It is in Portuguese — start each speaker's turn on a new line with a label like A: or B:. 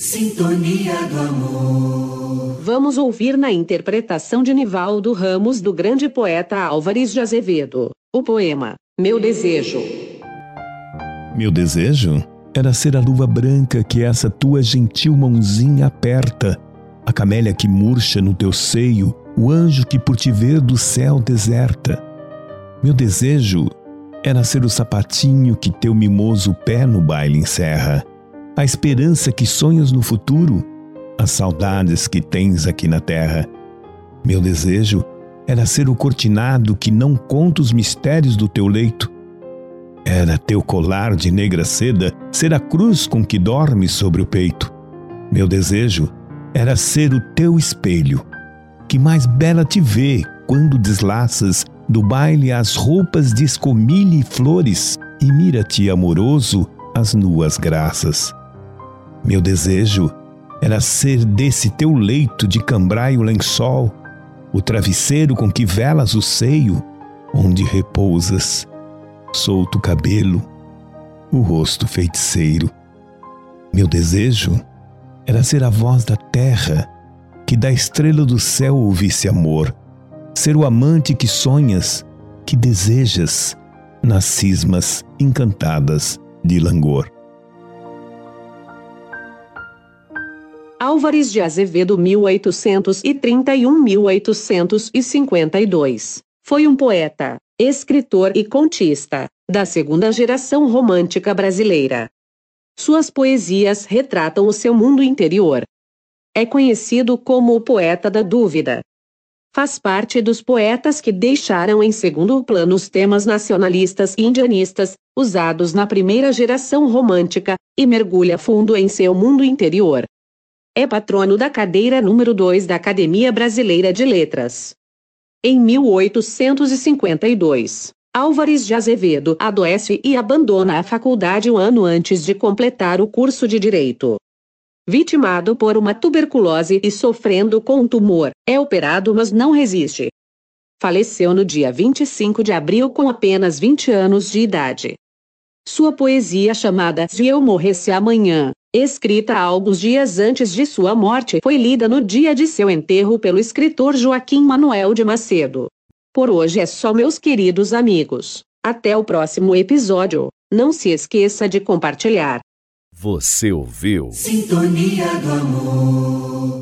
A: Sintonia do amor.
B: Vamos ouvir na interpretação de Nivaldo Ramos do grande poeta Álvares de Azevedo, o poema Meu Desejo.
C: Meu desejo era ser a luva branca que essa tua gentil mãozinha aperta, a camélia que murcha no teu seio, o anjo que por te ver do céu deserta. Meu desejo era ser o sapatinho que teu mimoso pé no baile encerra a esperança que sonhas no futuro, as saudades que tens aqui na terra. Meu desejo era ser o cortinado que não conta os mistérios do teu leito. Era teu colar de negra seda ser a cruz com que dormes sobre o peito. Meu desejo era ser o teu espelho, que mais bela te vê quando deslaças do baile as roupas de escomilha e flores e mira-te amoroso as nuas graças. Meu desejo era ser desse teu leito de cambraio lençol, o travesseiro com que velas o seio, onde repousas, solto o cabelo, o rosto feiticeiro. Meu desejo era ser a voz da terra, que da estrela do céu ouvisse amor, ser o amante que sonhas, que desejas, nas cismas encantadas de langor.
B: Álvares de Azevedo 1831-1852. Foi um poeta, escritor e contista, da segunda geração romântica brasileira. Suas poesias retratam o seu mundo interior. É conhecido como o poeta da dúvida. Faz parte dos poetas que deixaram em segundo plano os temas nacionalistas e indianistas, usados na primeira geração romântica, e mergulha fundo em seu mundo interior. É patrono da cadeira número 2 da Academia Brasileira de Letras. Em 1852, Álvares de Azevedo adoece e abandona a faculdade um ano antes de completar o curso de Direito. Vitimado por uma tuberculose e sofrendo com um tumor, é operado mas não resiste. Faleceu no dia 25 de abril com apenas 20 anos de idade. Sua poesia chamada Se Eu Morresse Amanhã escrita alguns dias antes de sua morte, foi lida no dia de seu enterro pelo escritor Joaquim Manuel de Macedo. Por hoje é só, meus queridos amigos. Até o próximo episódio. Não se esqueça de compartilhar.
D: Você ouviu?
A: Sintonia do amor.